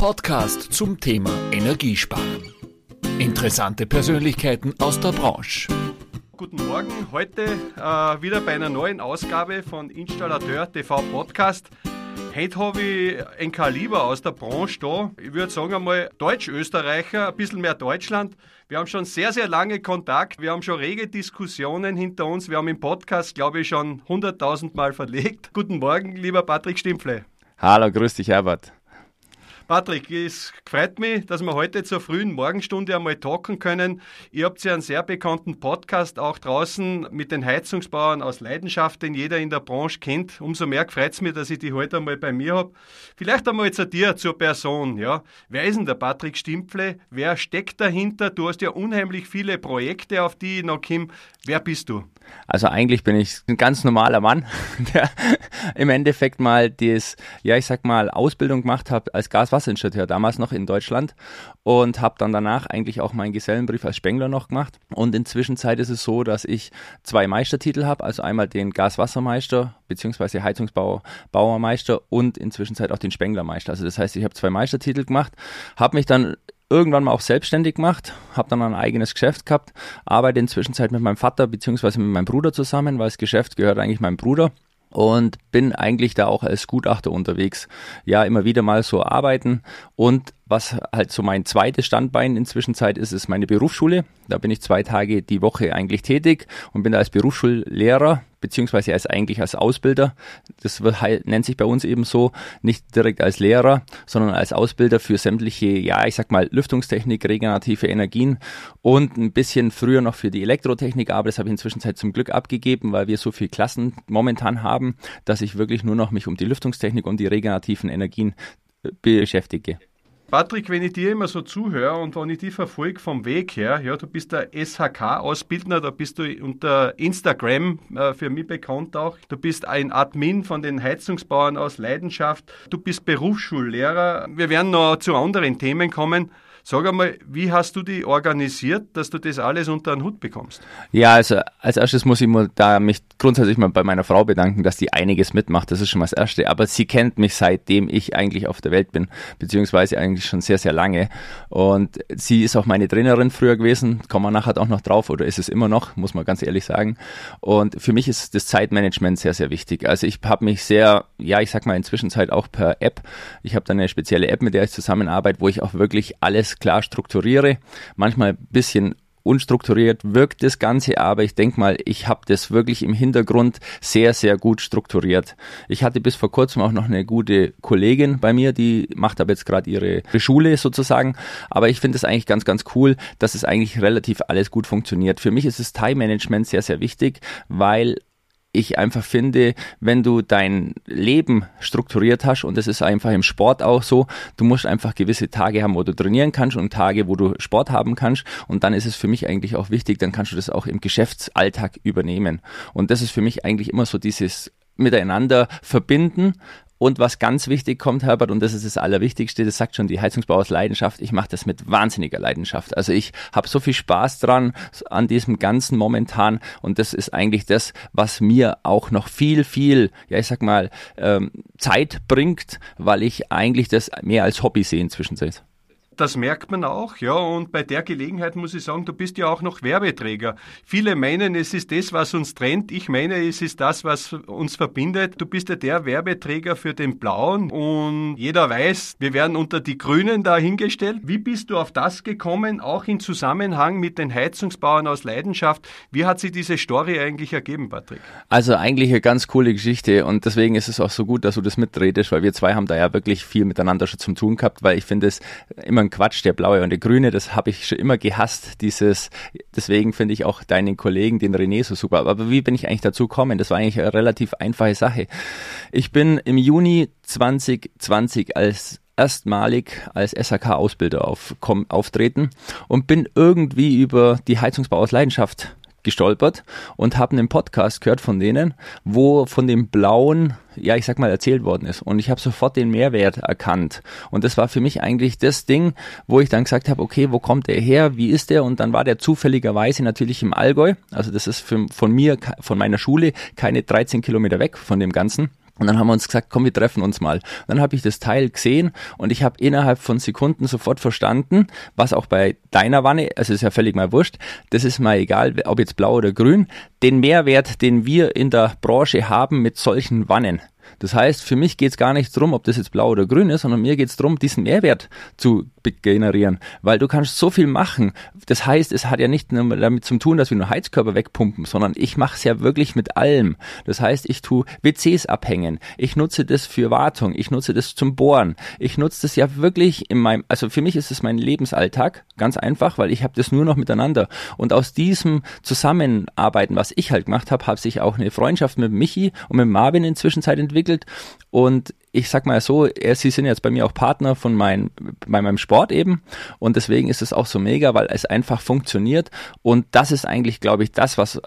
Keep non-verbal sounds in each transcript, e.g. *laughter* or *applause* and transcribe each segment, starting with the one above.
Podcast zum Thema Energiesparen. Interessante Persönlichkeiten aus der Branche. Guten Morgen, heute äh, wieder bei einer neuen Ausgabe von Installateur TV Podcast. Heute habe ich ein Kaliber aus der Branche da. Ich würde sagen einmal Deutsch-Österreicher, ein bisschen mehr Deutschland. Wir haben schon sehr, sehr lange Kontakt. Wir haben schon rege Diskussionen hinter uns. Wir haben im Podcast, glaube ich, schon 100.000 Mal verlegt. Guten Morgen, lieber Patrick Stimpfle. Hallo, grüß dich, Herbert. Patrick, es freut mich, dass wir heute zur frühen Morgenstunde einmal talken können. Ihr habt ja einen sehr bekannten Podcast auch draußen mit den Heizungsbauern aus Leidenschaft, den jeder in der Branche kennt. Umso mehr freut es mich, dass ich die heute einmal bei mir habe. Vielleicht einmal zu dir, zur Person. Ja. Wer ist denn der Patrick Stimpfle? Wer steckt dahinter? Du hast ja unheimlich viele Projekte, auf die ich noch komme. Wer bist du? Also eigentlich bin ich ein ganz normaler Mann, *laughs* der im Endeffekt mal das, ja ich sag mal, Ausbildung gemacht hat als Gaswasserinstallateur, damals noch in Deutschland und habe dann danach eigentlich auch meinen Gesellenbrief als Spengler noch gemacht. Und inzwischen ist es so, dass ich zwei Meistertitel habe, also einmal den Gaswassermeister beziehungsweise Heizungsbauermeister und inzwischen auch den Spenglermeister. Also das heißt, ich habe zwei Meistertitel gemacht, habe mich dann irgendwann mal auch selbstständig gemacht, habe dann ein eigenes Geschäft gehabt, arbeite inzwischen mit meinem Vater beziehungsweise mit meinem Bruder zusammen, weil das Geschäft gehört eigentlich meinem Bruder und bin eigentlich da auch als Gutachter unterwegs. Ja, immer wieder mal so arbeiten und was halt so mein zweites Standbein inzwischen Zeit ist, ist meine Berufsschule. Da bin ich zwei Tage die Woche eigentlich tätig und bin da als Berufsschullehrer beziehungsweise als eigentlich als Ausbilder. Das wird, nennt sich bei uns eben so, nicht direkt als Lehrer, sondern als Ausbilder für sämtliche, ja, ich sag mal, Lüftungstechnik, regenerative Energien und ein bisschen früher noch für die Elektrotechnik, aber das habe ich inzwischen zum Glück abgegeben, weil wir so viele Klassen momentan haben, dass ich wirklich nur noch mich um die Lüftungstechnik und die regenerativen Energien äh, beschäftige. Patrick, wenn ich dir immer so zuhöre und wenn ich dich verfolge vom Weg her, ja, du bist der SHK-Ausbildner, da bist du unter Instagram äh, für mich bekannt auch. Du bist ein Admin von den Heizungsbauern aus Leidenschaft. Du bist Berufsschullehrer. Wir werden noch zu anderen Themen kommen. Sag einmal, wie hast du die organisiert, dass du das alles unter den Hut bekommst? Ja, also als erstes muss ich mal da mich grundsätzlich mal bei meiner Frau bedanken, dass die einiges mitmacht. Das ist schon mal das Erste. Aber sie kennt mich seitdem ich eigentlich auf der Welt bin, beziehungsweise eigentlich schon sehr, sehr lange. Und sie ist auch meine Trainerin früher gewesen. Kommen wir nachher auch noch drauf oder ist es immer noch, muss man ganz ehrlich sagen. Und für mich ist das Zeitmanagement sehr, sehr wichtig. Also ich habe mich sehr, ja, ich sag mal inzwischen Zeit auch per App. Ich habe da eine spezielle App, mit der ich zusammenarbeite, wo ich auch wirklich alles alles klar strukturiere. Manchmal ein bisschen unstrukturiert wirkt das Ganze, aber ich denke mal, ich habe das wirklich im Hintergrund sehr, sehr gut strukturiert. Ich hatte bis vor kurzem auch noch eine gute Kollegin bei mir, die macht aber jetzt gerade ihre Schule sozusagen, aber ich finde es eigentlich ganz, ganz cool, dass es eigentlich relativ alles gut funktioniert. Für mich ist das Time Management sehr, sehr wichtig, weil ich einfach finde, wenn du dein Leben strukturiert hast, und das ist einfach im Sport auch so, du musst einfach gewisse Tage haben, wo du trainieren kannst und Tage, wo du Sport haben kannst. Und dann ist es für mich eigentlich auch wichtig, dann kannst du das auch im Geschäftsalltag übernehmen. Und das ist für mich eigentlich immer so dieses miteinander verbinden und was ganz wichtig kommt, Herbert, und das ist das Allerwichtigste, das sagt schon die Heizungsbau aus Leidenschaft, ich mache das mit wahnsinniger Leidenschaft. Also ich habe so viel Spaß dran an diesem Ganzen momentan und das ist eigentlich das, was mir auch noch viel, viel, ja ich sag mal, ähm, Zeit bringt, weil ich eigentlich das mehr als Hobby sehe inzwischen. Das merkt man auch, ja. Und bei der Gelegenheit muss ich sagen, du bist ja auch noch Werbeträger. Viele meinen, es ist das, was uns trennt. Ich meine, es ist das, was uns verbindet. Du bist ja der Werbeträger für den Blauen und jeder weiß, wir werden unter die Grünen dahingestellt. Wie bist du auf das gekommen, auch in Zusammenhang mit den Heizungsbauern aus Leidenschaft? Wie hat sich diese Story eigentlich ergeben, Patrick? Also eigentlich eine ganz coole Geschichte und deswegen ist es auch so gut, dass du das mitredest, weil wir zwei haben da ja wirklich viel miteinander schon zum tun gehabt, weil ich finde es immer ein Quatsch, der blaue und der grüne, das habe ich schon immer gehasst, dieses, deswegen finde ich auch deinen Kollegen, den René, so super. Aber wie bin ich eigentlich dazu gekommen? Das war eigentlich eine relativ einfache Sache. Ich bin im Juni 2020 als erstmalig als SHK-Ausbilder auf, auftreten und bin irgendwie über die Heizungsbau aus Leidenschaft gestolpert und habe einen Podcast gehört von denen, wo von dem blauen, ja, ich sag mal, erzählt worden ist. Und ich habe sofort den Mehrwert erkannt. Und das war für mich eigentlich das Ding, wo ich dann gesagt habe, okay, wo kommt der her? Wie ist der? Und dann war der zufälligerweise natürlich im Allgäu. Also das ist für, von mir, von meiner Schule, keine 13 Kilometer weg von dem Ganzen. Und dann haben wir uns gesagt, komm, wir treffen uns mal. Und dann habe ich das Teil gesehen und ich habe innerhalb von Sekunden sofort verstanden, was auch bei deiner Wanne, also ist ja völlig mal wurscht, das ist mal egal, ob jetzt blau oder grün, den Mehrwert, den wir in der Branche haben mit solchen Wannen. Das heißt, für mich geht es gar nicht darum, ob das jetzt blau oder grün ist, sondern mir geht es darum, diesen Mehrwert zu generieren, weil du kannst so viel machen. Das heißt, es hat ja nicht nur damit zu tun, dass wir nur Heizkörper wegpumpen, sondern ich mache es ja wirklich mit allem. Das heißt, ich tue WCs abhängen, ich nutze das für Wartung, ich nutze das zum Bohren, ich nutze das ja wirklich in meinem, also für mich ist es mein Lebensalltag, ganz einfach, weil ich habe das nur noch miteinander. Und aus diesem Zusammenarbeiten, was ich halt gemacht habe, habe sich auch eine Freundschaft mit Michi und mit Marvin inzwischen entwickelt entwickelt und ich sag mal so, er, sie sind jetzt bei mir auch Partner von mein, bei meinem Sport eben. Und deswegen ist es auch so mega, weil es einfach funktioniert. Und das ist eigentlich, glaube ich, das, was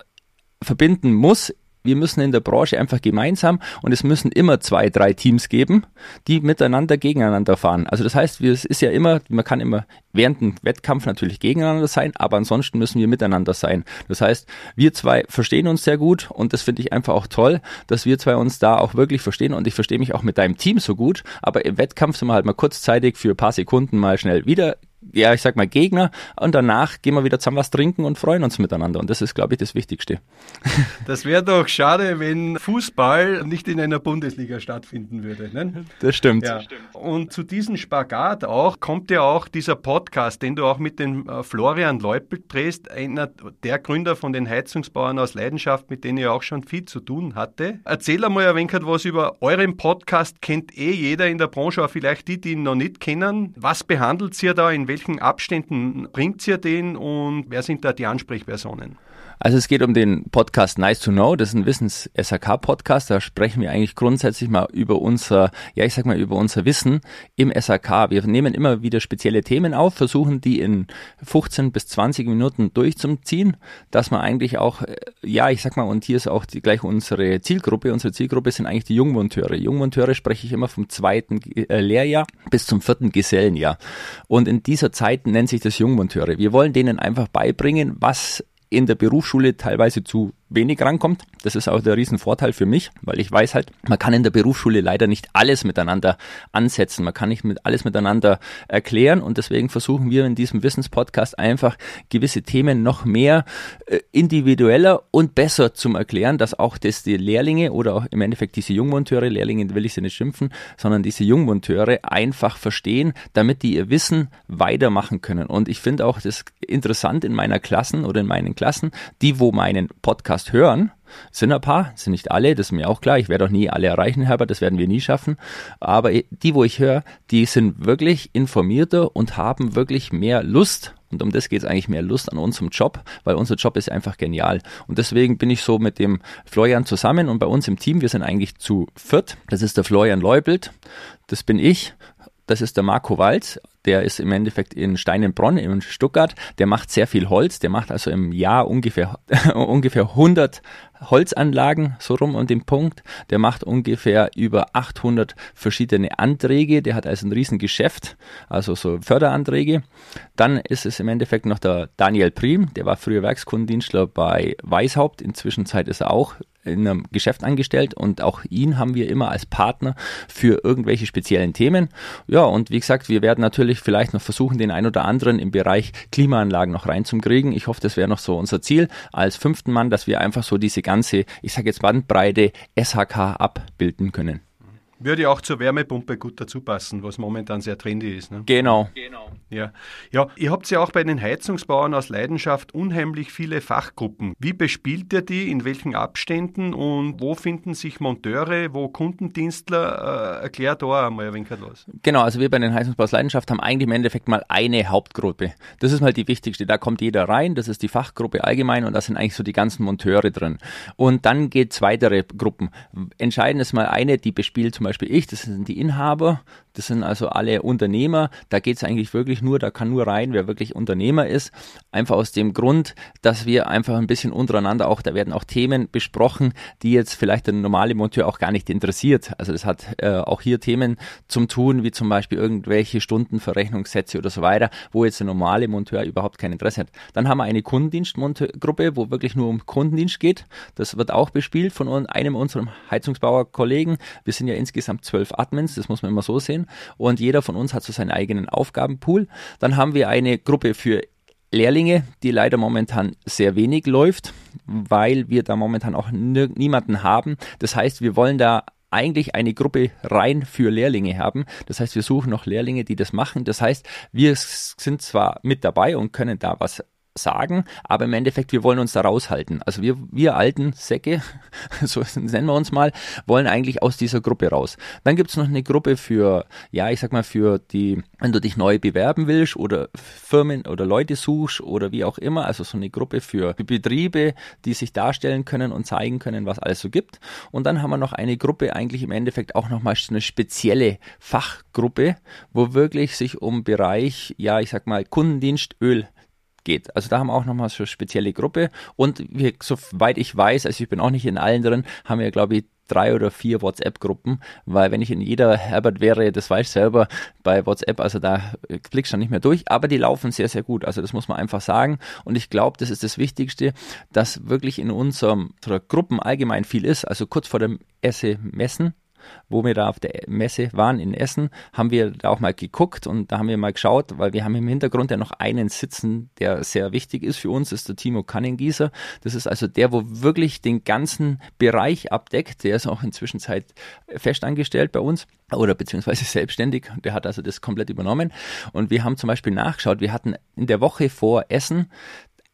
verbinden muss wir müssen in der Branche einfach gemeinsam und es müssen immer zwei, drei Teams geben, die miteinander gegeneinander fahren. Also das heißt, es ist ja immer, man kann immer während dem Wettkampf natürlich gegeneinander sein, aber ansonsten müssen wir miteinander sein. Das heißt, wir zwei verstehen uns sehr gut und das finde ich einfach auch toll, dass wir zwei uns da auch wirklich verstehen und ich verstehe mich auch mit deinem Team so gut, aber im Wettkampf sind wir halt mal kurzzeitig für ein paar Sekunden mal schnell wieder ja, ich sag mal Gegner und danach gehen wir wieder zusammen was trinken und freuen uns miteinander und das ist, glaube ich, das Wichtigste. *laughs* Das wäre doch schade, wenn Fußball nicht in einer Bundesliga stattfinden würde. Ne? Das stimmt. Ja. Und zu diesem Spagat auch kommt ja auch dieser Podcast, den du auch mit dem äh, Florian Leupel drehst, einer der Gründer von den Heizungsbauern aus Leidenschaft, mit denen ihr auch schon viel zu tun hatte. Erzähl einmal ein wenig was über euren Podcast, kennt eh jeder in der Branche, auch vielleicht die, die ihn noch nicht kennen. Was behandelt ihr da, in welchen Abständen bringt ihr den und wer sind da die Ansprechpersonen? Also es geht um den Podcast Nice to Know, das ist ein Wissens-SAK-Podcast, da sprechen wir eigentlich grundsätzlich mal über unser, ja ich sag mal über unser Wissen im SAK. Wir nehmen immer wieder spezielle Themen auf, versuchen die in 15 bis 20 Minuten durchzuziehen, dass man eigentlich auch, äh, ja ich sag mal, und hier ist auch die, gleich unsere Zielgruppe, unsere Zielgruppe sind eigentlich die Jungmonteure. Jungmonteure spreche ich immer vom zweiten äh, Lehrjahr bis zum vierten Gesellenjahr. Und in dieser Zeit nennt sich das Jungmonteure. Wir wollen denen einfach beibringen, was in der Berufsschule teilweise zu wenig rankommt. Das ist auch der Riesenvorteil für mich, weil ich weiß halt, man kann in der Berufsschule leider nicht alles miteinander ansetzen. Man kann nicht mit alles miteinander erklären und deswegen versuchen wir in diesem Wissenspodcast einfach gewisse Themen noch mehr äh, individueller und besser zum Erklären, dass auch das die Lehrlinge oder auch im Endeffekt diese Jungmonteure, Lehrlinge will ich sie nicht schimpfen, sondern diese Jungmonteure einfach verstehen, damit die ihr Wissen weitermachen können. Und ich finde auch das interessant in meiner Klassen oder in meinen Klassen, die wo meinen Podcast Podcast hören. Sind ein paar, sind nicht alle, das ist mir auch klar. Ich werde auch nie alle erreichen, Herbert, das werden wir nie schaffen. Aber die, wo ich höre, die sind wirklich informierter und haben wirklich mehr Lust. Und um das geht es eigentlich mehr Lust an unserem Job, weil unser Job ist einfach genial. Und deswegen bin ich so mit dem Florian zusammen und bei uns im Team, wir sind eigentlich zu viert. Das ist der Florian Leubelt, das bin ich, das ist der Marco Walz, der ist im Endeffekt in Steinenbronn in Stuttgart, der macht sehr viel Holz, der macht also im Jahr ungefähr, *laughs* ungefähr 100 Holzanlagen, so rum um den Punkt. Der macht ungefähr über 800 verschiedene Anträge, der hat also ein Riesengeschäft, also so Förderanträge. Dann ist es im Endeffekt noch der Daniel Prim, der war früher Werkskundendienstler bei Weishaupt, inzwischen ist er auch in einem Geschäft angestellt und auch ihn haben wir immer als Partner für irgendwelche speziellen Themen. Ja, und wie gesagt, wir werden natürlich vielleicht noch versuchen, den ein oder anderen im Bereich Klimaanlagen noch reinzukriegen. Ich hoffe, das wäre noch so unser Ziel als fünften Mann, dass wir einfach so diese ganze, ich sage jetzt Bandbreite SHK abbilden können. Würde auch zur Wärmepumpe gut dazu passen, was momentan sehr trendy ist. Ne? Genau. genau. Ja. ja, ihr habt ja auch bei den Heizungsbauern aus Leidenschaft unheimlich viele Fachgruppen. Wie bespielt ihr die, in welchen Abständen und wo finden sich Monteure, wo Kundendienstler? Äh, erklärt da einmal ein wenig was. Genau, also wir bei den Heizungsbauern aus Leidenschaft haben eigentlich im Endeffekt mal eine Hauptgruppe. Das ist mal die wichtigste. Da kommt jeder rein, das ist die Fachgruppe allgemein und da sind eigentlich so die ganzen Monteure drin. Und dann geht es weitere Gruppen. Entscheidend ist mal eine, die bespielt zum Beispiel Beispiel ich, das sind die Inhaber, das sind also alle Unternehmer. Da geht es eigentlich wirklich nur, da kann nur rein, wer wirklich Unternehmer ist. Einfach aus dem Grund, dass wir einfach ein bisschen untereinander auch, da werden auch Themen besprochen, die jetzt vielleicht der normale Monteur auch gar nicht interessiert. Also das hat äh, auch hier Themen zum tun, wie zum Beispiel irgendwelche Stundenverrechnungssätze oder so weiter, wo jetzt der normale Monteur überhaupt kein Interesse hat. Dann haben wir eine Kundendienstgruppe, wo wirklich nur um Kundendienst geht. Das wird auch bespielt von einem unserer Heizungsbauer-Kollegen. Wir sind ja insgesamt zwölf Admins, das muss man immer so sehen und jeder von uns hat so seinen eigenen Aufgabenpool. Dann haben wir eine Gruppe für Lehrlinge, die leider momentan sehr wenig läuft, weil wir da momentan auch niemanden haben. Das heißt, wir wollen da eigentlich eine Gruppe rein für Lehrlinge haben. Das heißt, wir suchen noch Lehrlinge, die das machen. Das heißt, wir sind zwar mit dabei und können da was sagen, aber im Endeffekt, wir wollen uns da raushalten. Also wir, wir alten Säcke, *laughs* so nennen wir uns mal, wollen eigentlich aus dieser Gruppe raus. Dann gibt's noch eine Gruppe für, ja, ich sag mal, für die, wenn du dich neu bewerben willst oder Firmen oder Leute suchst oder wie auch immer, also so eine Gruppe für Betriebe, die sich darstellen können und zeigen können, was alles so gibt. Und dann haben wir noch eine Gruppe, eigentlich im Endeffekt auch nochmal eine spezielle Fachgruppe, wo wirklich sich um Bereich, ja, ich sag mal, Kundendienst, Öl geht. Also da haben wir auch nochmal so spezielle Gruppe und wir, soweit ich weiß, also ich bin auch nicht in allen drin, haben wir glaube ich drei oder vier WhatsApp-Gruppen, weil wenn ich in jeder Herbert wäre, das weiß ich selber, bei WhatsApp, also da klickst du nicht mehr durch, aber die laufen sehr, sehr gut. Also das muss man einfach sagen. Und ich glaube, das ist das Wichtigste, dass wirklich in unserem, unserer Gruppen allgemein viel ist. Also kurz vor dem Esse messen, wo wir da auf der Messe waren in Essen, haben wir da auch mal geguckt und da haben wir mal geschaut, weil wir haben im Hintergrund ja noch einen sitzen, der sehr wichtig ist für uns, ist der Timo Kannengießer. Das ist also der, wo wirklich den ganzen Bereich abdeckt. Der ist auch inzwischen Zeit festangestellt bei uns oder beziehungsweise selbstständig. Der hat also das komplett übernommen. Und wir haben zum Beispiel nachgeschaut, wir hatten in der Woche vor Essen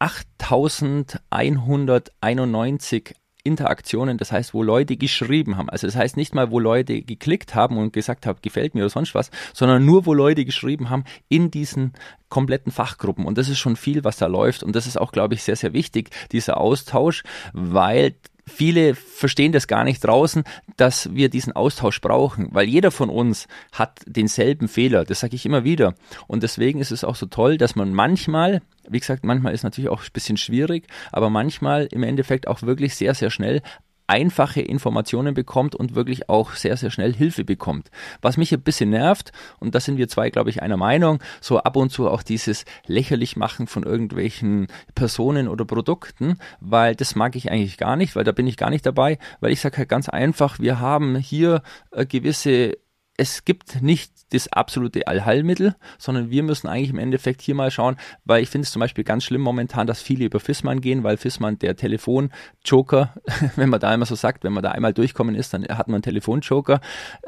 8191 Interaktionen, das heißt, wo Leute geschrieben haben. Also das heißt nicht mal, wo Leute geklickt haben und gesagt haben, gefällt mir oder sonst was, sondern nur, wo Leute geschrieben haben in diesen kompletten Fachgruppen. Und das ist schon viel, was da läuft. Und das ist auch, glaube ich, sehr, sehr wichtig, dieser Austausch, weil viele verstehen das gar nicht draußen, dass wir diesen Austausch brauchen, weil jeder von uns hat denselben Fehler. Das sage ich immer wieder. Und deswegen ist es auch so toll, dass man manchmal, wie gesagt, manchmal ist natürlich auch ein bisschen schwierig, aber manchmal im Endeffekt auch wirklich sehr, sehr schnell einfache Informationen bekommt und wirklich auch sehr, sehr schnell Hilfe bekommt. Was mich ein bisschen nervt, und da sind wir zwei, glaube ich, einer Meinung, so ab und zu auch dieses lächerlich machen von irgendwelchen Personen oder Produkten, weil das mag ich eigentlich gar nicht, weil da bin ich gar nicht dabei, weil ich sage halt ganz einfach, wir haben hier äh, gewisse es gibt nicht das absolute Allheilmittel, sondern wir müssen eigentlich im Endeffekt hier mal schauen, weil ich finde es zum Beispiel ganz schlimm momentan, dass viele über Fissmann gehen, weil Fissmann der Telefon-Joker, *laughs* wenn man da einmal so sagt, wenn man da einmal durchkommen ist, dann hat man einen Telefon-Joker.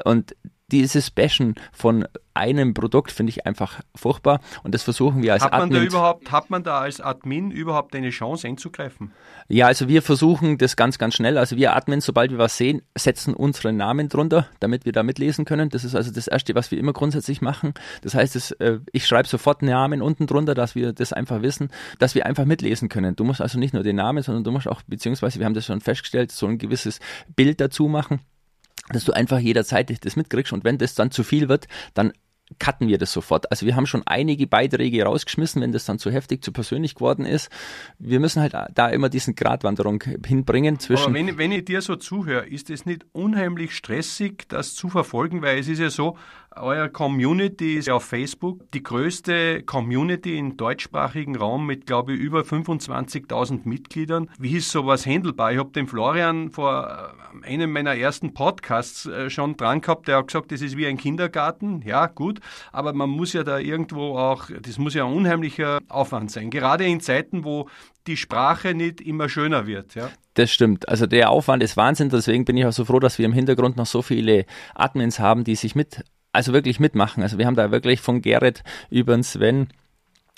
Und dieses Bashen von einem Produkt finde ich einfach furchtbar und das versuchen wir als hat man Admin. Da überhaupt, hat man da als Admin überhaupt eine Chance einzugreifen? Ja, also wir versuchen das ganz, ganz schnell. Also wir Admins, sobald wir was sehen, setzen unseren Namen drunter, damit wir da mitlesen können. Das ist also das Erste, was wir immer grundsätzlich machen. Das heißt, das, äh, ich schreibe sofort einen Namen unten drunter, dass wir das einfach wissen, dass wir einfach mitlesen können. Du musst also nicht nur den Namen, sondern du musst auch, beziehungsweise wir haben das schon festgestellt, so ein gewisses Bild dazu machen dass du einfach jederzeit das mitkriegst und wenn das dann zu viel wird, dann cutten wir das sofort. Also wir haben schon einige Beiträge rausgeschmissen, wenn das dann zu heftig, zu persönlich geworden ist. Wir müssen halt da immer diesen Gratwanderung hinbringen zwischen. Aber wenn, wenn ich dir so zuhöre, ist es nicht unheimlich stressig, das zu verfolgen, weil es ist ja so, euer Community ist auf Facebook die größte Community im deutschsprachigen Raum mit, glaube ich, über 25.000 Mitgliedern. Wie ist sowas handelbar? Ich habe den Florian vor äh, einem meiner ersten Podcasts äh, schon dran gehabt, der hat gesagt, das ist wie ein Kindergarten. Ja, gut, aber man muss ja da irgendwo auch, das muss ja ein unheimlicher Aufwand sein. Gerade in Zeiten, wo die Sprache nicht immer schöner wird. Ja. Das stimmt. Also der Aufwand ist Wahnsinn. Deswegen bin ich auch so froh, dass wir im Hintergrund noch so viele Admins haben, die sich mit also wirklich mitmachen. Also wir haben da wirklich von Gerrit über den Sven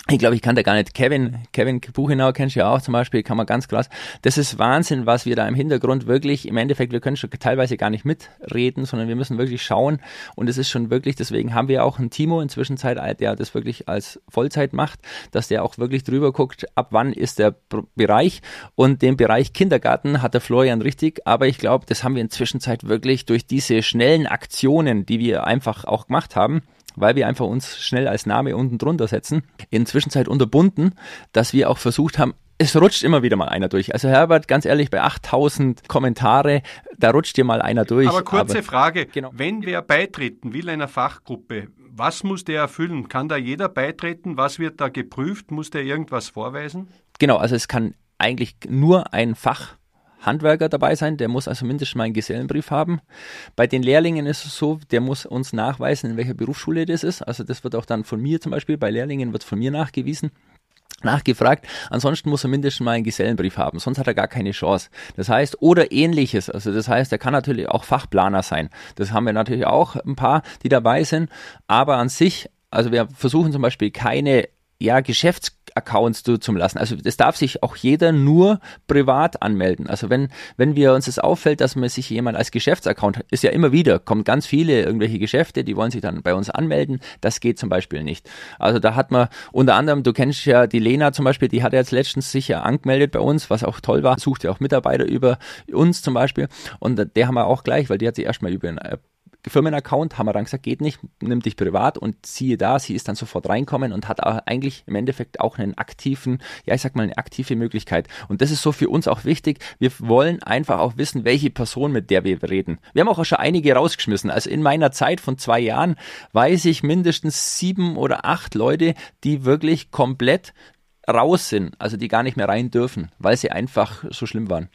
ich glaube, ich kann da gar nicht. Kevin, Kevin Buchenau kennst du ja auch zum Beispiel, kann man ganz krass. Das ist Wahnsinn, was wir da im Hintergrund wirklich, im Endeffekt, wir können schon teilweise gar nicht mitreden, sondern wir müssen wirklich schauen. Und es ist schon wirklich, deswegen haben wir auch einen Timo inzwischen Zeit, der das wirklich als Vollzeit macht, dass der auch wirklich drüber guckt, ab wann ist der Bereich. Und den Bereich Kindergarten hat der Florian richtig, aber ich glaube, das haben wir inzwischen wirklich durch diese schnellen Aktionen, die wir einfach auch gemacht haben, weil wir einfach uns schnell als Name unten drunter setzen, in Zwischenzeit unterbunden, dass wir auch versucht haben, es rutscht immer wieder mal einer durch. Also Herbert, ganz ehrlich, bei 8000 Kommentare, da rutscht dir mal einer durch. Aber kurze aber, Frage, genau. wenn wer beitreten will einer Fachgruppe, was muss der erfüllen? Kann da jeder beitreten? Was wird da geprüft? Muss der irgendwas vorweisen? Genau, also es kann eigentlich nur ein Fach Handwerker dabei sein, der muss also mindestens mal einen Gesellenbrief haben. Bei den Lehrlingen ist es so, der muss uns nachweisen, in welcher Berufsschule das ist. Also das wird auch dann von mir zum Beispiel, bei Lehrlingen wird von mir nachgewiesen nachgefragt. Ansonsten muss er mindestens mal einen Gesellenbrief haben, sonst hat er gar keine Chance. Das heißt, oder ähnliches. Also das heißt, er kann natürlich auch Fachplaner sein. Das haben wir natürlich auch ein paar, die dabei sind. Aber an sich, also wir versuchen zum Beispiel keine ja, Geschäftsaccounts zum lassen. Also das darf sich auch jeder nur privat anmelden. Also wenn, wenn wir uns das auffällt, dass man sich jemand als Geschäftsaccount, ist ja immer wieder, kommen ganz viele irgendwelche Geschäfte, die wollen sich dann bei uns anmelden. Das geht zum Beispiel nicht. Also da hat man unter anderem, du kennst ja die Lena zum Beispiel, die hat jetzt letztens sich ja angemeldet bei uns, was auch toll war, sucht ja auch Mitarbeiter über uns zum Beispiel. Und der haben wir auch gleich, weil die hat sich erstmal über Firmenaccount, haben wir dann gesagt, geht nicht, nimm dich privat und siehe da, sie ist dann sofort reinkommen und hat eigentlich im Endeffekt auch einen aktiven, ja, ich sag mal, eine aktive Möglichkeit. Und das ist so für uns auch wichtig. Wir wollen einfach auch wissen, welche Person, mit der wir reden. Wir haben auch schon einige rausgeschmissen. Also in meiner Zeit von zwei Jahren weiß ich mindestens sieben oder acht Leute, die wirklich komplett raus sind, also die gar nicht mehr rein dürfen, weil sie einfach so schlimm waren.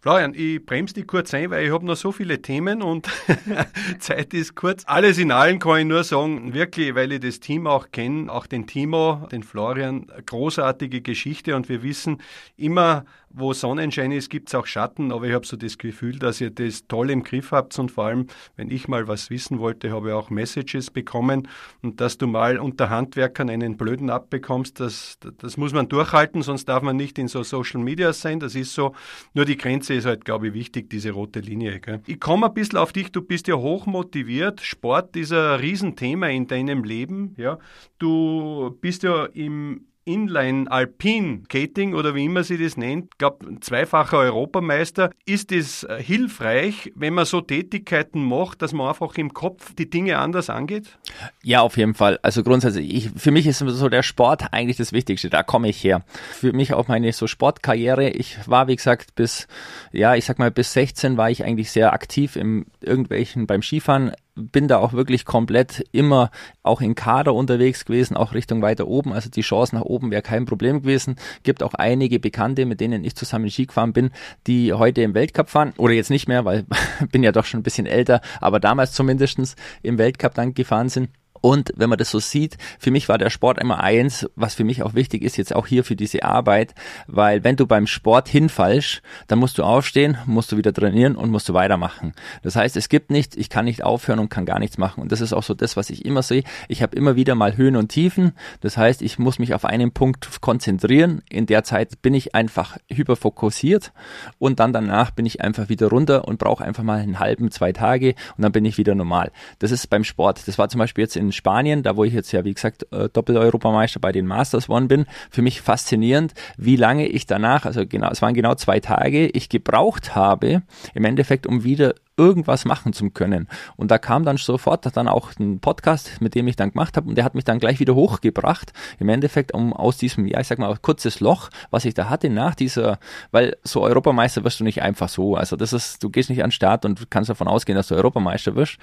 Florian, ich bremse dich kurz ein, weil ich habe noch so viele Themen und *laughs* Zeit ist kurz. Alles in allem kann ich nur sagen, wirklich, weil ich das Team auch kenne, auch den Timo, den Florian, großartige Geschichte und wir wissen immer, wo Sonnenschein ist, gibt es auch Schatten, aber ich habe so das Gefühl, dass ihr das toll im Griff habt und vor allem, wenn ich mal was wissen wollte, habe ich auch Messages bekommen und dass du mal unter Handwerkern einen blöden abbekommst, das, das muss man durchhalten, sonst darf man nicht in so Social Media sein, das ist so. Nur die Grenze ist halt, glaube ich, wichtig, diese rote Linie. Gell? Ich komme ein bisschen auf dich, du bist ja hoch motiviert, Sport ist ein Riesenthema in deinem Leben, ja. Du bist ja im Inline Alpine Skating oder wie immer sie das nennt, ich glaube zweifacher Europameister. Ist es äh, hilfreich, wenn man so Tätigkeiten macht, dass man einfach im Kopf die Dinge anders angeht? Ja, auf jeden Fall. Also grundsätzlich, ich, für mich ist so der Sport eigentlich das Wichtigste. Da komme ich her. Für mich auch meine so Sportkarriere. Ich war, wie gesagt, bis, ja, ich sag mal, bis 16 war ich eigentlich sehr aktiv im irgendwelchen beim Skifahren bin da auch wirklich komplett immer auch in Kader unterwegs gewesen, auch Richtung weiter oben. Also die Chance nach oben wäre kein Problem gewesen. Gibt auch einige Bekannte, mit denen ich zusammen Ski gefahren bin, die heute im Weltcup fahren. Oder jetzt nicht mehr, weil *laughs* bin ja doch schon ein bisschen älter, aber damals zumindestens im Weltcup dann gefahren sind. Und wenn man das so sieht, für mich war der Sport immer eins, was für mich auch wichtig ist, jetzt auch hier für diese Arbeit, weil wenn du beim Sport hinfallst, dann musst du aufstehen, musst du wieder trainieren und musst du weitermachen. Das heißt, es gibt nicht, ich kann nicht aufhören und kann gar nichts machen. Und das ist auch so das, was ich immer sehe. Ich habe immer wieder mal Höhen und Tiefen. Das heißt, ich muss mich auf einen Punkt konzentrieren. In der Zeit bin ich einfach hyperfokussiert und dann danach bin ich einfach wieder runter und brauche einfach mal einen halben, zwei Tage und dann bin ich wieder normal. Das ist beim Sport. Das war zum Beispiel jetzt in in Spanien, da wo ich jetzt ja, wie gesagt, äh, Doppel-Europameister bei den Masters geworden bin, für mich faszinierend, wie lange ich danach, also genau, es waren genau zwei Tage, ich gebraucht habe, im Endeffekt, um wieder irgendwas machen zu können. Und da kam dann sofort dann auch ein Podcast, mit dem ich dann gemacht habe und der hat mich dann gleich wieder hochgebracht. Im Endeffekt, um aus diesem, ja, ich sag mal, kurzes Loch, was ich da hatte nach dieser, weil so Europameister wirst du nicht einfach so. Also das ist, du gehst nicht an den Start und kannst davon ausgehen, dass du Europameister wirst.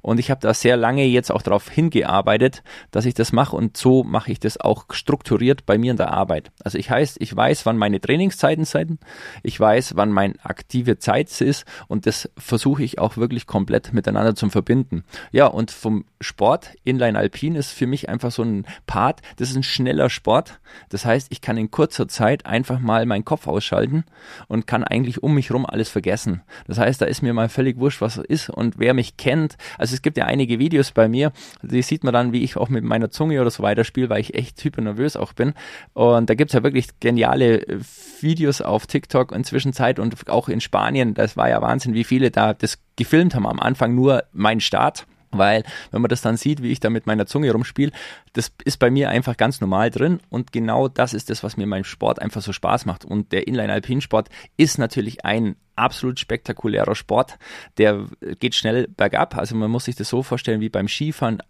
Und ich habe da sehr lange jetzt auch darauf hingearbeitet, dass ich das mache und so mache ich das auch strukturiert bei mir in der Arbeit. Also ich heißt, ich weiß, wann meine Trainingszeiten sind, ich weiß, wann meine aktive Zeit ist und das versuche versuche ich auch wirklich komplett miteinander zu verbinden. Ja, und vom Sport, Inline Alpin ist für mich einfach so ein Part, das ist ein schneller Sport. Das heißt, ich kann in kurzer Zeit einfach mal meinen Kopf ausschalten und kann eigentlich um mich rum alles vergessen. Das heißt, da ist mir mal völlig wurscht, was ist und wer mich kennt. Also es gibt ja einige Videos bei mir, die sieht man dann, wie ich auch mit meiner Zunge oder so weiter spiele, weil ich echt hyper nervös auch bin. Und da gibt's ja wirklich geniale äh, Videos auf TikTok inzwischen Zeit und auch in Spanien. Das war ja Wahnsinn, wie viele da das gefilmt haben. Am Anfang nur mein Start weil, wenn man das dann sieht, wie ich da mit meiner Zunge rumspiele, das ist bei mir einfach ganz normal drin. Und genau das ist das, was mir meinem Sport einfach so Spaß macht. Und der Inline-Alpin-Sport ist natürlich ein absolut spektakulärer Sport. Der geht schnell bergab. Also man muss sich das so vorstellen wie beim Skifahren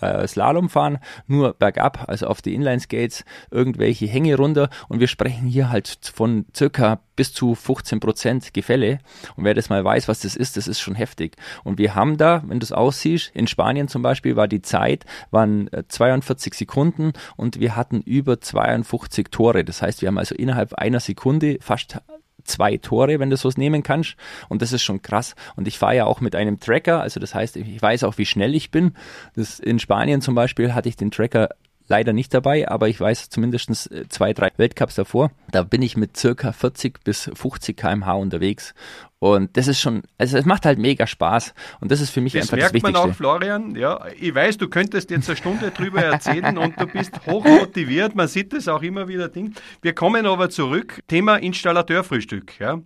äh, Slalom fahren, nur bergab, also auf die Inline-Skates, irgendwelche Hänge runter. Und wir sprechen hier halt von circa bis zu 15 Prozent Gefälle. Und wer das mal weiß, was das ist, das ist schon heftig. Und wir haben da, wenn du es aussiehst, in Spanien zum Beispiel war die Zeit, waren 42 äh, Sekunden und wir hatten über 52 Tore, das heißt, wir haben also innerhalb einer Sekunde fast zwei Tore, wenn du sowas nehmen kannst. Und das ist schon krass. Und ich fahre ja auch mit einem Tracker, also das heißt, ich weiß auch, wie schnell ich bin. Das in Spanien zum Beispiel hatte ich den Tracker leider nicht dabei, aber ich weiß zumindest äh, zwei, drei Weltcups davor. Da bin ich mit circa 40 bis 50 kmh unterwegs. Und das ist schon, also es macht halt mega Spaß. Und das ist für mich das einfach das Wichtigste. Das merkt man auch, Florian. Ja, ich weiß, du könntest jetzt eine Stunde drüber erzählen und du bist hoch motiviert. Man sieht das auch immer wieder. Ding. Wir kommen aber zurück. Thema Installateurfrühstück. Ja.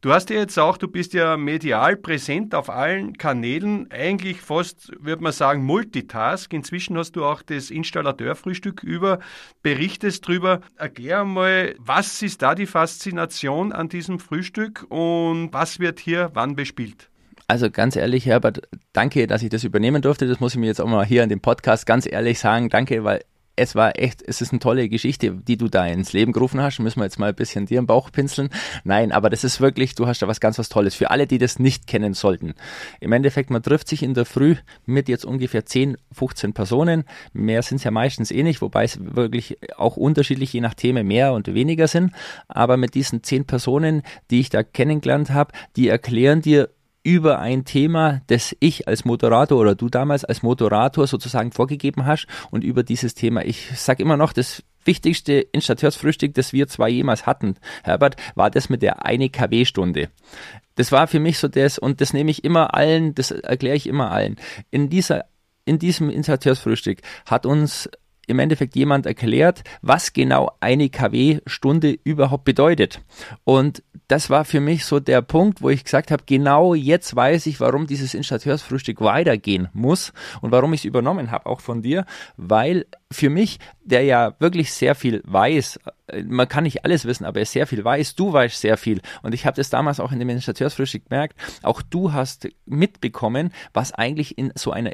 Du hast ja jetzt auch, du bist ja medial präsent auf allen Kanälen. Eigentlich fast, würde man sagen, Multitask. Inzwischen hast du auch das Installateurfrühstück über, berichtest drüber. Erklär mal, was ist da die Faszination an diesem Frühstück und was wird hier wann bespielt? Also ganz ehrlich, Herbert, danke, dass ich das übernehmen durfte. Das muss ich mir jetzt auch mal hier in dem Podcast ganz ehrlich sagen. Danke, weil es war echt, es ist eine tolle Geschichte, die du da ins Leben gerufen hast. Müssen wir jetzt mal ein bisschen dir im Bauch pinseln. Nein, aber das ist wirklich, du hast da was ganz was Tolles. Für alle, die das nicht kennen sollten. Im Endeffekt, man trifft sich in der Früh mit jetzt ungefähr 10, 15 Personen. Mehr sind es ja meistens eh nicht, wobei es wirklich auch unterschiedlich je nach Thema mehr und weniger sind. Aber mit diesen 10 Personen, die ich da kennengelernt habe, die erklären dir über ein Thema, das ich als Moderator oder du damals als Moderator sozusagen vorgegeben hast und über dieses Thema. Ich sage immer noch, das wichtigste Installateursfrühstück, das wir zwei jemals hatten, Herbert, war das mit der eine KW-Stunde. Das war für mich so das, und das nehme ich immer allen, das erkläre ich immer allen. In dieser in diesem Installateursfrühstück hat uns im Endeffekt jemand erklärt, was genau eine KW-Stunde überhaupt bedeutet. Und das war für mich so der Punkt, wo ich gesagt habe, genau jetzt weiß ich, warum dieses Installateursfrühstück weitergehen muss und warum ich es übernommen habe, auch von dir, weil für mich, der ja wirklich sehr viel weiß, äh, man kann nicht alles wissen, aber er sehr viel weiß, du weißt sehr viel. Und ich habe das damals auch in dem Installateursfrühstück gemerkt, auch du hast mitbekommen, was eigentlich in so einer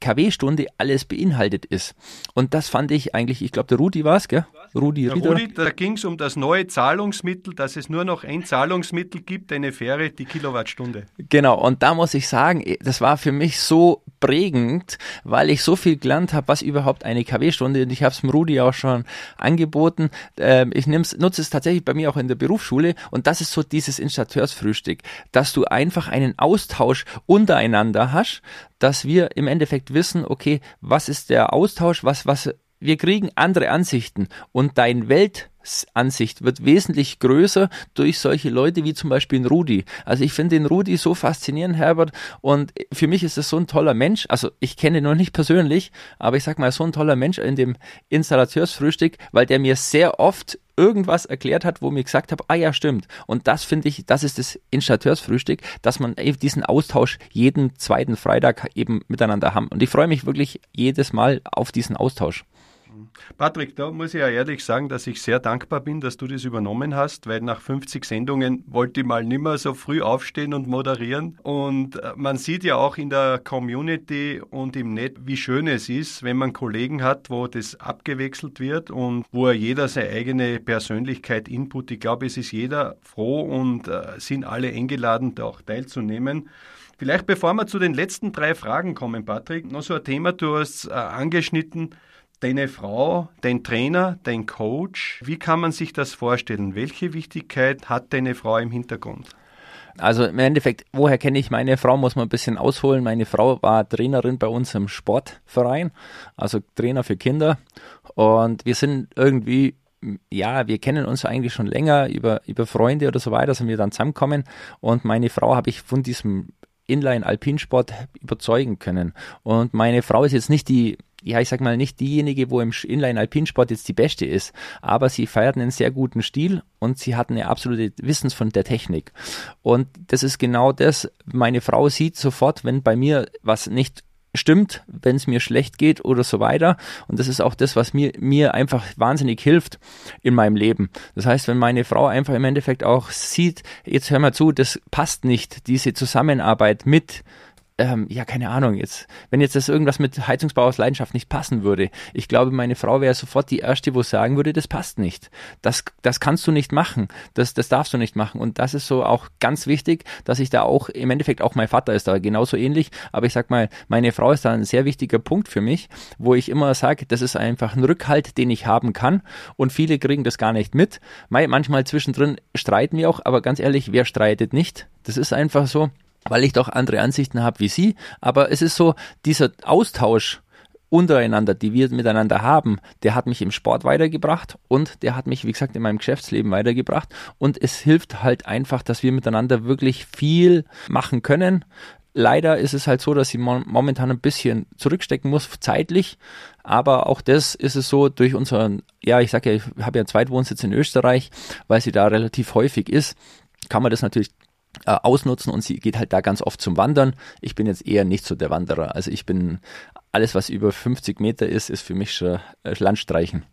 KW-Stunde alles beinhaltet ist. Und das fand ich eigentlich, ich glaube, der Rudi war es, gell? Rudi der Rudi, da ging es um das neue Zahlungsmittel, dass es nur noch ein Zahlungsmittel gibt, eine Fähre, die Kilowattstunde. Genau, und da muss ich sagen, das war für mich so prägend, weil ich so viel gelernt habe, was überhaupt eine KW-Stunde und ich habe es dem Rudi auch schon angeboten. Ähm, ich nutze es tatsächlich bei mir auch in der Berufsschule und das ist so dieses Installateursfrühstück, dass du einfach einen Austausch untereinander hast, dass wir im Endeffekt wissen, okay, was ist der Austausch, was, was, wir kriegen andere Ansichten und dein Weltansicht wird wesentlich größer durch solche Leute wie zum Beispiel den Rudi. Also ich finde den Rudi so faszinierend, Herbert, und für mich ist es so ein toller Mensch. Also ich kenne ihn noch nicht persönlich, aber ich sag mal, so ein toller Mensch in dem Installateursfrühstück, weil der mir sehr oft irgendwas erklärt hat, wo mir gesagt habe, ah ja, stimmt. Und das finde ich, das ist das Installateursfrühstück, dass man eben diesen Austausch jeden zweiten Freitag eben miteinander haben. Und ich freue mich wirklich jedes Mal auf diesen Austausch. Patrick, da muss ich ja ehrlich sagen, dass ich sehr dankbar bin, dass du das übernommen hast, weil nach 50 Sendungen wollte ich mal nimmer so früh aufstehen und moderieren. Und äh, man sieht ja auch in der Community und im Netz, wie schön es ist, wenn man Kollegen hat, wo das abgewechselt wird und wo jeder seine eigene Persönlichkeit input. Ich glaube, es ist jeder froh und äh, sind alle eingeladen, da auch teilzunehmen. Vielleicht bevor wir zu den letzten drei Fragen kommen, Patrick, noch so ein Thema, du hast äh, angeschnitten, deine Frau, dein Trainer, dein Coach, wie kann man sich das vorstellen? Welche Wichtigkeit hat deine Frau im Hintergrund? Also im Endeffekt, woher kenne ich meine Frau, muss man ein bisschen ausholen. Meine Frau war Trainerin bei uns im Sportverein, also Trainer für Kinder. Und wir sind irgendwie ja, wir kennen uns eigentlich schon länger über, über Freunde oder so weiter, sind wir dann zusammengekommen und meine Frau habe ich von diesem Inline-Alpinsport überzeugen können. Und meine Frau ist jetzt nicht die ja, ich sag mal, nicht diejenige, wo im Inline-Alpinsport jetzt die beste ist, aber sie feiert einen sehr guten Stil und sie hat eine absolute Wissens von der Technik. Und das ist genau das, meine Frau sieht sofort, wenn bei mir was nicht stimmt, wenn es mir schlecht geht oder so weiter. Und das ist auch das, was mir, mir einfach wahnsinnig hilft in meinem Leben. Das heißt, wenn meine Frau einfach im Endeffekt auch sieht, jetzt hör mal zu, das passt nicht, diese Zusammenarbeit mit ähm, ja, keine Ahnung, jetzt, wenn jetzt das irgendwas mit Heizungsbau aus Leidenschaft nicht passen würde, ich glaube, meine Frau wäre sofort die Erste, wo sagen würde, das passt nicht. Das, das kannst du nicht machen. Das, das darfst du nicht machen. Und das ist so auch ganz wichtig, dass ich da auch, im Endeffekt auch mein Vater ist da genauso ähnlich, aber ich sag mal, meine Frau ist da ein sehr wichtiger Punkt für mich, wo ich immer sage, das ist einfach ein Rückhalt, den ich haben kann. Und viele kriegen das gar nicht mit. Manchmal zwischendrin streiten wir auch, aber ganz ehrlich, wer streitet nicht? Das ist einfach so weil ich doch andere Ansichten habe wie Sie. Aber es ist so, dieser Austausch untereinander, die wir miteinander haben, der hat mich im Sport weitergebracht und der hat mich, wie gesagt, in meinem Geschäftsleben weitergebracht. Und es hilft halt einfach, dass wir miteinander wirklich viel machen können. Leider ist es halt so, dass sie momentan ein bisschen zurückstecken muss, zeitlich. Aber auch das ist es so durch unseren, ja, ich sage ja, ich habe ja einen Zweitwohnsitz in Österreich, weil sie da relativ häufig ist, kann man das natürlich äh, ausnutzen und sie geht halt da ganz oft zum Wandern. Ich bin jetzt eher nicht so der Wanderer. Also ich bin, alles was über 50 Meter ist, ist für mich schon äh, Landstreichen.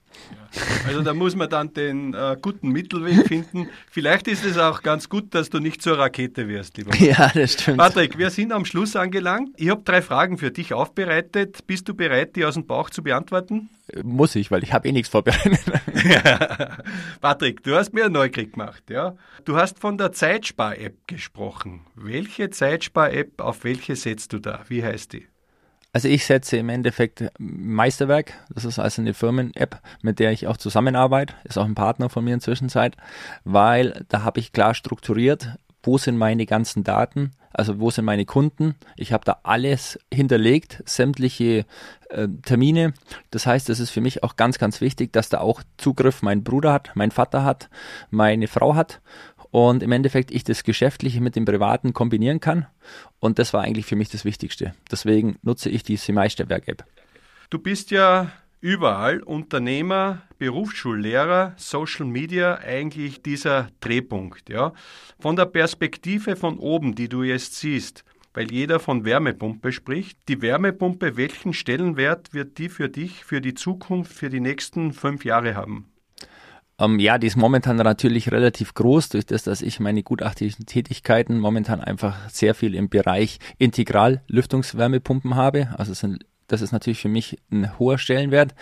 Also da muss man dann den äh, guten Mittelweg *laughs* finden. Vielleicht ist es auch ganz gut, dass du nicht zur Rakete wirst, lieber. Ja, das stimmt. Patrick, wir sind am Schluss angelangt. Ich habe drei Fragen für dich aufbereitet. Bist du bereit, die aus dem Bauch zu beantworten? Muss ich, weil ich habe eh nichts vorbereitet. *laughs* Ja. Patrick, du hast mir einen Neukrieg gemacht, ja? Du hast von der Zeitspar-App gesprochen. Welche Zeitspar-App, auf welche setzt du da? Wie heißt die? Also ich setze im Endeffekt Meisterwerk, das ist also eine Firmen-App, mit der ich auch zusammenarbeite, ist auch ein Partner von mir inzwischen Zeit, weil da habe ich klar strukturiert, wo sind meine ganzen Daten, also wo sind meine Kunden. Ich habe da alles hinterlegt, sämtliche äh, Termine. Das heißt, es ist für mich auch ganz, ganz wichtig, dass da auch Zugriff mein Bruder hat, mein Vater hat, meine Frau hat und im Endeffekt ich das Geschäftliche mit dem Privaten kombinieren kann. Und das war eigentlich für mich das Wichtigste. Deswegen nutze ich die Meisterwerk-App. Du bist ja überall Unternehmer, Berufsschullehrer, Social Media eigentlich dieser Drehpunkt. Ja? Von der Perspektive von oben, die du jetzt siehst, weil jeder von Wärmepumpe spricht. Die Wärmepumpe, welchen Stellenwert wird die für dich, für die Zukunft, für die nächsten fünf Jahre haben? Ähm, ja, die ist momentan natürlich relativ groß, durch das, dass ich meine gutachtlichen Tätigkeiten momentan einfach sehr viel im Bereich Integral-Lüftungswärmepumpen habe. Also sind, das ist natürlich für mich ein hoher Stellenwert.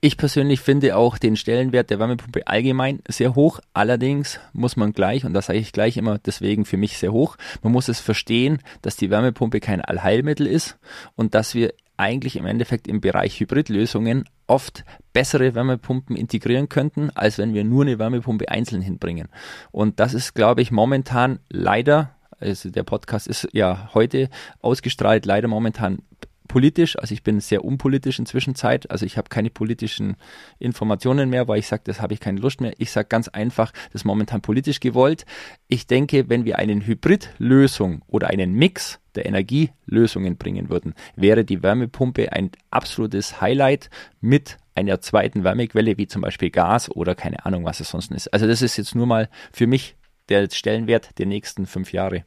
Ich persönlich finde auch den Stellenwert der Wärmepumpe allgemein sehr hoch. Allerdings muss man gleich, und das sage ich gleich immer deswegen für mich sehr hoch, man muss es verstehen, dass die Wärmepumpe kein Allheilmittel ist und dass wir eigentlich im Endeffekt im Bereich Hybridlösungen oft bessere Wärmepumpen integrieren könnten, als wenn wir nur eine Wärmepumpe einzeln hinbringen. Und das ist, glaube ich, momentan leider, also der Podcast ist ja heute ausgestrahlt, leider momentan politisch, also ich bin sehr unpolitisch inzwischen Zeit, also ich habe keine politischen Informationen mehr, weil ich sage, das habe ich keine Lust mehr. Ich sage ganz einfach, das ist momentan politisch gewollt. Ich denke, wenn wir eine Hybridlösung oder einen Mix der Energielösungen bringen würden, wäre die Wärmepumpe ein absolutes Highlight mit einer zweiten Wärmequelle, wie zum Beispiel Gas oder keine Ahnung, was es sonst ist. Also das ist jetzt nur mal für mich der Stellenwert der nächsten fünf Jahre.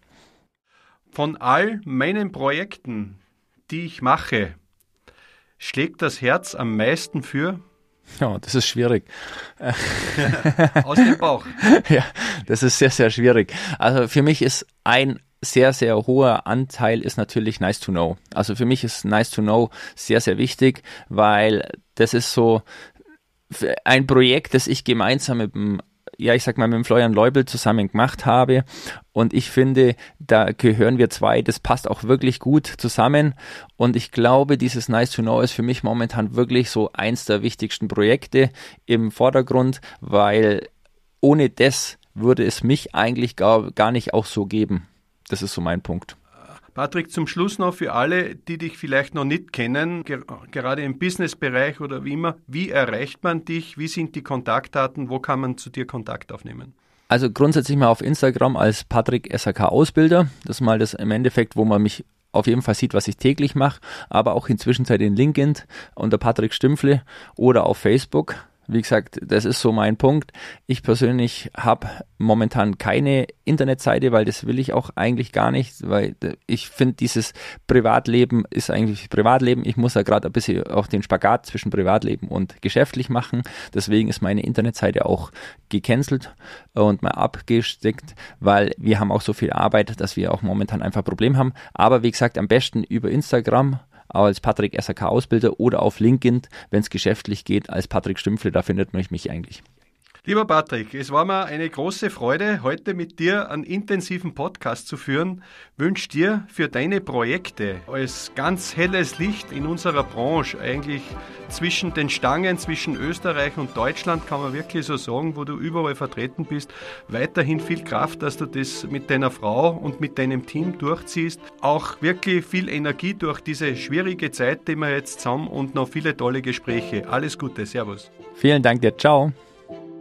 Von all meinen Projekten, die ich mache, schlägt das Herz am meisten für? Ja, das ist schwierig. *laughs* Aus dem Bauch. *laughs* ja, das ist sehr, sehr schwierig. Also für mich ist ein sehr, sehr hoher Anteil ist natürlich nice to know. Also für mich ist nice to know sehr, sehr wichtig, weil das ist so ein Projekt, das ich gemeinsam mit dem ja, ich sag mal, mit dem Florian Leubel zusammen gemacht habe. Und ich finde, da gehören wir zwei, das passt auch wirklich gut zusammen. Und ich glaube, dieses Nice to Know ist für mich momentan wirklich so eins der wichtigsten Projekte im Vordergrund, weil ohne das würde es mich eigentlich gar, gar nicht auch so geben. Das ist so mein Punkt. Patrick, zum Schluss noch für alle, die dich vielleicht noch nicht kennen, ger gerade im Businessbereich oder wie immer, wie erreicht man dich? Wie sind die Kontaktdaten? Wo kann man zu dir Kontakt aufnehmen? Also grundsätzlich mal auf Instagram als Patrick SAK Ausbilder. Das ist mal das im Endeffekt, wo man mich auf jeden Fall sieht, was ich täglich mache, aber auch inzwischen in LinkedIn unter Patrick Stümpfle oder auf Facebook. Wie gesagt, das ist so mein Punkt. Ich persönlich habe momentan keine Internetseite, weil das will ich auch eigentlich gar nicht, weil ich finde, dieses Privatleben ist eigentlich Privatleben. Ich muss ja gerade ein bisschen auch den Spagat zwischen Privatleben und geschäftlich machen. Deswegen ist meine Internetseite auch gecancelt und mal abgesteckt, weil wir haben auch so viel Arbeit, dass wir auch momentan einfach ein Problem haben. Aber wie gesagt, am besten über Instagram als Patrick SAK Ausbilder oder auf LinkedIn, wenn es geschäftlich geht, als Patrick Stümpfle, da findet man mich eigentlich. Lieber Patrick, es war mir eine große Freude, heute mit dir einen intensiven Podcast zu führen. Wünsche dir für deine Projekte als ganz helles Licht in unserer Branche, eigentlich zwischen den Stangen, zwischen Österreich und Deutschland, kann man wirklich so sagen, wo du überall vertreten bist, weiterhin viel Kraft, dass du das mit deiner Frau und mit deinem Team durchziehst. Auch wirklich viel Energie durch diese schwierige Zeit, die wir jetzt zusammen und noch viele tolle Gespräche. Alles Gute, Servus. Vielen Dank dir, ciao.